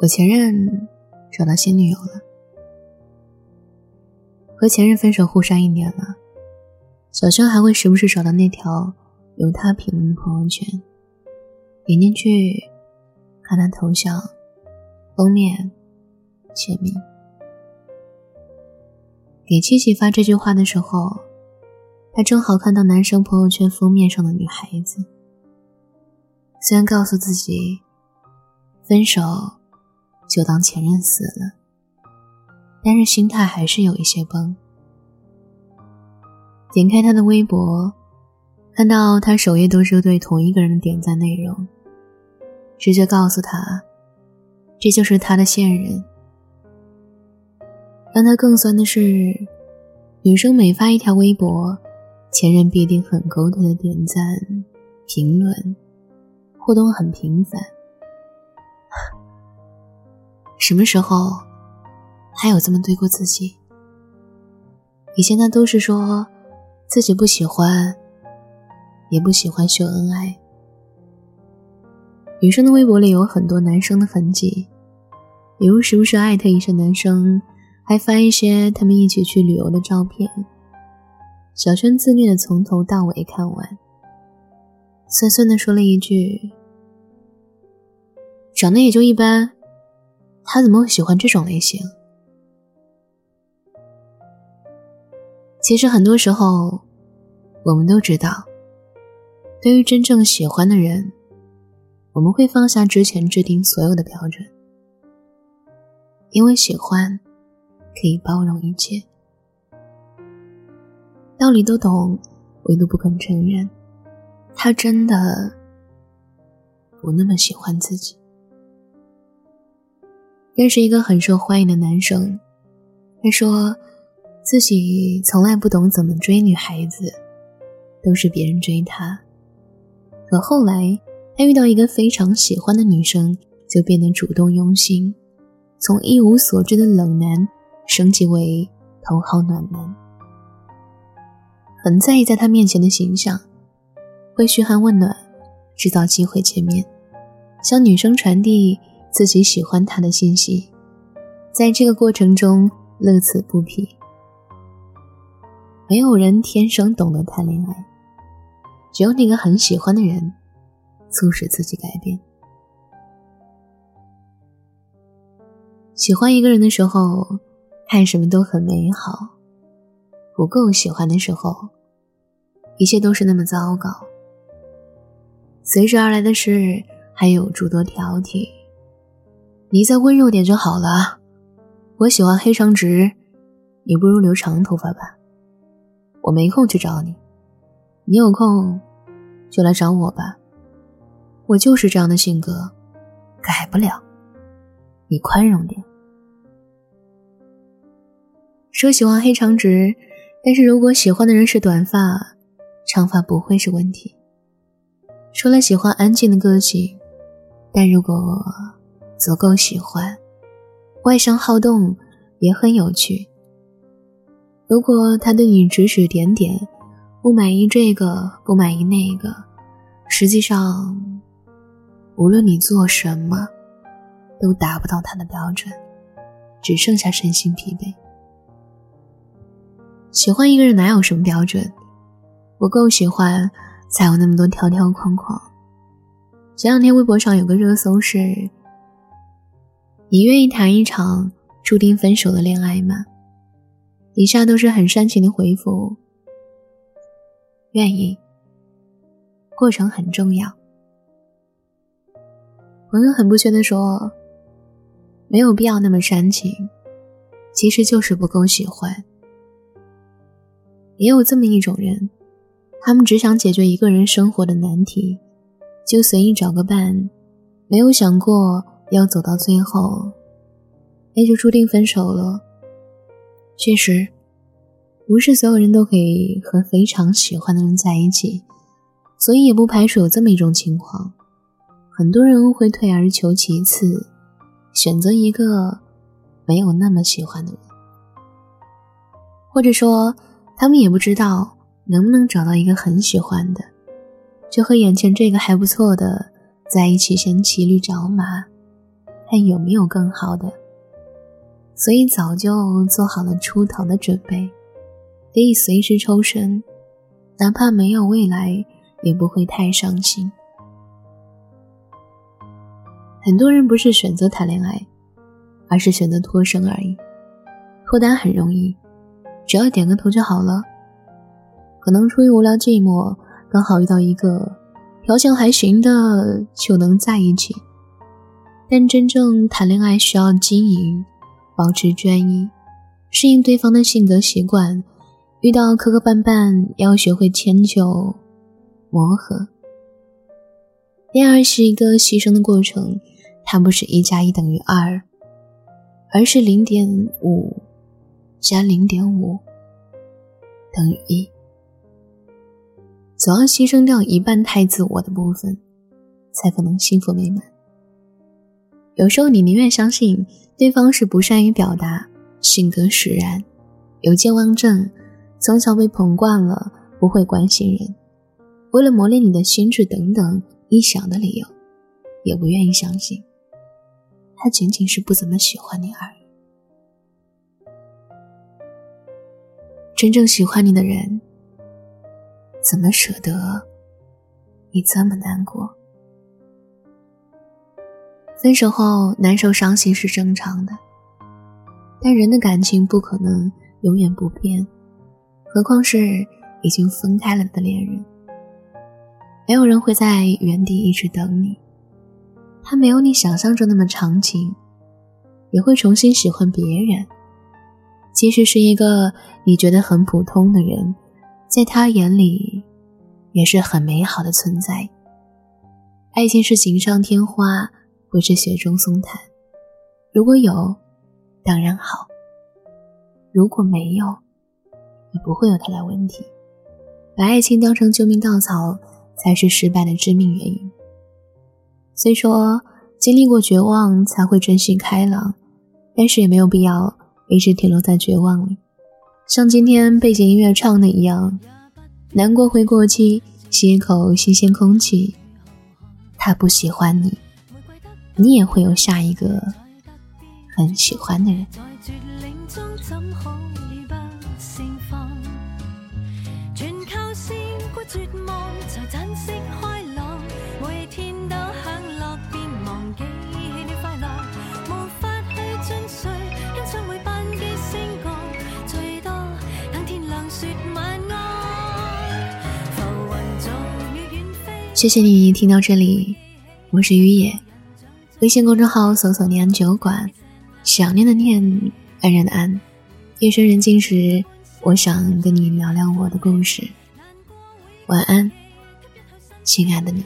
我前任找到新女友了，和前任分手互删一年了。小轩还会时不时找到那条有他评论的朋友圈，点进去看他头像、封面、签名。给七七发这句话的时候，他正好看到男生朋友圈封面上的女孩子。虽然告诉自己分手就当前任死了，但是心态还是有一些崩。点开他的微博，看到他首页都是对同一个人的点赞内容，直觉告诉他，这就是他的现任。让他更酸的是，女生每发一条微博，前任必定很勾搭的点赞、评论，互动很频繁。什么时候还有这么对过自己？以前他都是说。自己不喜欢，也不喜欢秀恩爱。女生的微博里有很多男生的痕迹，比如时不时艾特一些男生，还发一些他们一起去旅游的照片。小轩自虐的从头到尾看完，酸酸的说了一句：“长得也就一般，他怎么会喜欢这种类型？”其实很多时候，我们都知道，对于真正喜欢的人，我们会放下之前制定所有的标准，因为喜欢可以包容一切。道理都懂，唯独不肯承认，他真的不那么喜欢自己。认识一个很受欢迎的男生，他说。自己从来不懂怎么追女孩子，都是别人追他。可后来，他遇到一个非常喜欢的女生，就变得主动用心，从一无所知的冷男升级为头号暖男，很在意在他面前的形象，会嘘寒问暖，制造机会见面，向女生传递自己喜欢他的信息，在这个过程中乐此不疲。没有人天生懂得谈恋爱，只有那个很喜欢的人，促使自己改变。喜欢一个人的时候，看什么都很美好；不够喜欢的时候，一切都是那么糟糕。随之而来的是还有诸多挑剔：“你再温柔点就好了。”我喜欢黑长直，你不如留长头发吧。我没空去找你，你有空就来找我吧。我就是这样的性格，改不了。你宽容点。说喜欢黑长直，但是如果喜欢的人是短发，长发不会是问题。说了喜欢安静的个性，但如果足够喜欢，外向好动也很有趣。如果他对你指指点点，不满意这个，不满意那个，实际上，无论你做什么，都达不到他的标准，只剩下身心疲惫。喜欢一个人哪有什么标准？不够喜欢，才有那么多条条框框。前两天微博上有个热搜是：“你愿意谈一场注定分手的恋爱吗？”以下都是很煽情的回复。愿意，过程很重要。朋友很不屑的说：“没有必要那么煽情，其实就是不够喜欢。”也有这么一种人，他们只想解决一个人生活的难题，就随意找个伴，没有想过要走到最后，那就注定分手了。确实，不是所有人都可以和非常喜欢的人在一起，所以也不排除有这么一种情况：很多人会退而求其次，选择一个没有那么喜欢的人，或者说他们也不知道能不能找到一个很喜欢的，就和眼前这个还不错的在一起，先骑驴找马，看有没有更好的，所以早就做好了出逃的准备，可以随时抽身，哪怕没有未来，也不会太伤心。很多人不是选择谈恋爱，而是选择脱身而已。脱单很容易，只要点个头就好了。可能出于无聊寂寞，刚好遇到一个条件还行的，就能在一起。但真正谈恋爱需要经营，保持专一，适应对方的性格习惯，遇到磕磕绊绊要学会迁就、磨合。恋爱是一个牺牲的过程，它不是一加一等于二，而是零点五加零点五等于一。总要牺牲掉一半太自我的部分，才可能幸福美满。有时候你宁愿相信对方是不善于表达、性格使然、有健忘症、从小被捧惯了、不会关心人、为了磨练你的心智等等臆想的理由，也不愿意相信他仅仅是不怎么喜欢你而已。真正喜欢你的人，怎么舍得你这么难过？分手后难受伤心是正常的，但人的感情不可能永远不变，何况是已经分开了的恋人。没有人会在原地一直等你，他没有你想象中那么长情，也会重新喜欢别人。即使是一个你觉得很普通的人，在他眼里也是很美好的存在。爱情是锦上添花。不是雪中送炭，如果有，当然好；如果没有，也不会有太大问题。把爱情当成救命稻草，才是失败的致命原因。虽说经历过绝望才会珍惜开朗，但是也没有必要一直停留在绝望里。像今天背景音乐唱的一样，难过会过期，吸一口新鲜空气。他不喜欢你。你也会有下一个很喜欢的人。谢谢你听到这里，我是于野。微信公众号搜索“念安酒馆”，想念的念，安然的安。夜深人静时，我想跟你聊聊我的故事。晚安，亲爱的你。